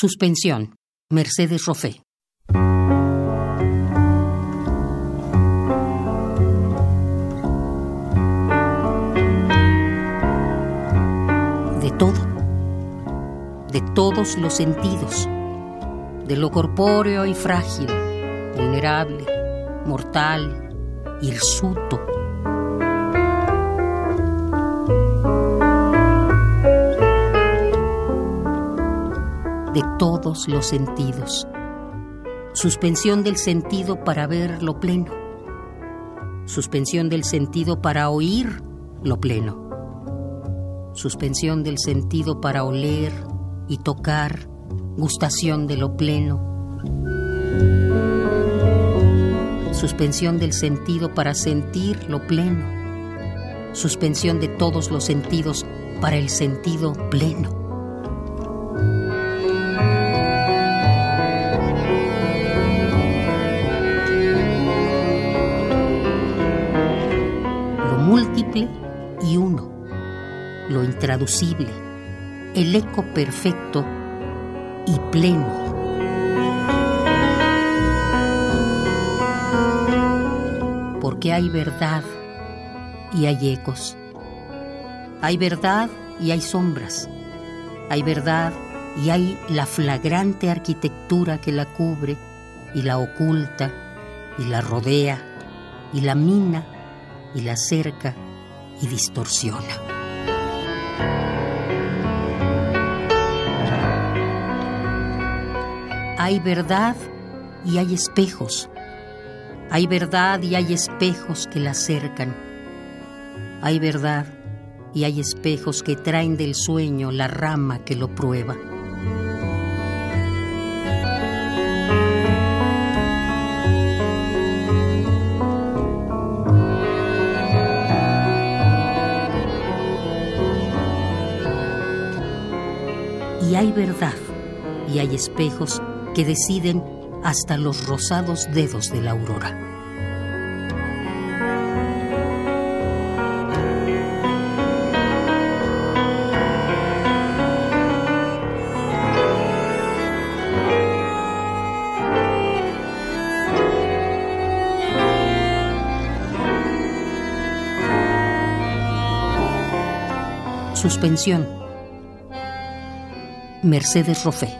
Suspensión. Mercedes Roffé. De todo. De todos los sentidos. De lo corpóreo y frágil, vulnerable, mortal, hirsuto de todos los sentidos. Suspensión del sentido para ver lo pleno. Suspensión del sentido para oír lo pleno. Suspensión del sentido para oler y tocar. Gustación de lo pleno. Suspensión del sentido para sentir lo pleno. Suspensión de todos los sentidos para el sentido pleno lo intraducible, el eco perfecto y pleno. Porque hay verdad y hay ecos. Hay verdad y hay sombras. Hay verdad y hay la flagrante arquitectura que la cubre y la oculta y la rodea y la mina y la cerca y distorsiona. Hay verdad y hay espejos. Hay verdad y hay espejos que la cercan. Hay verdad y hay espejos que traen del sueño la rama que lo prueba. Y hay verdad, y hay espejos que deciden hasta los rosados dedos de la aurora. Suspensión Mercedes Roffé.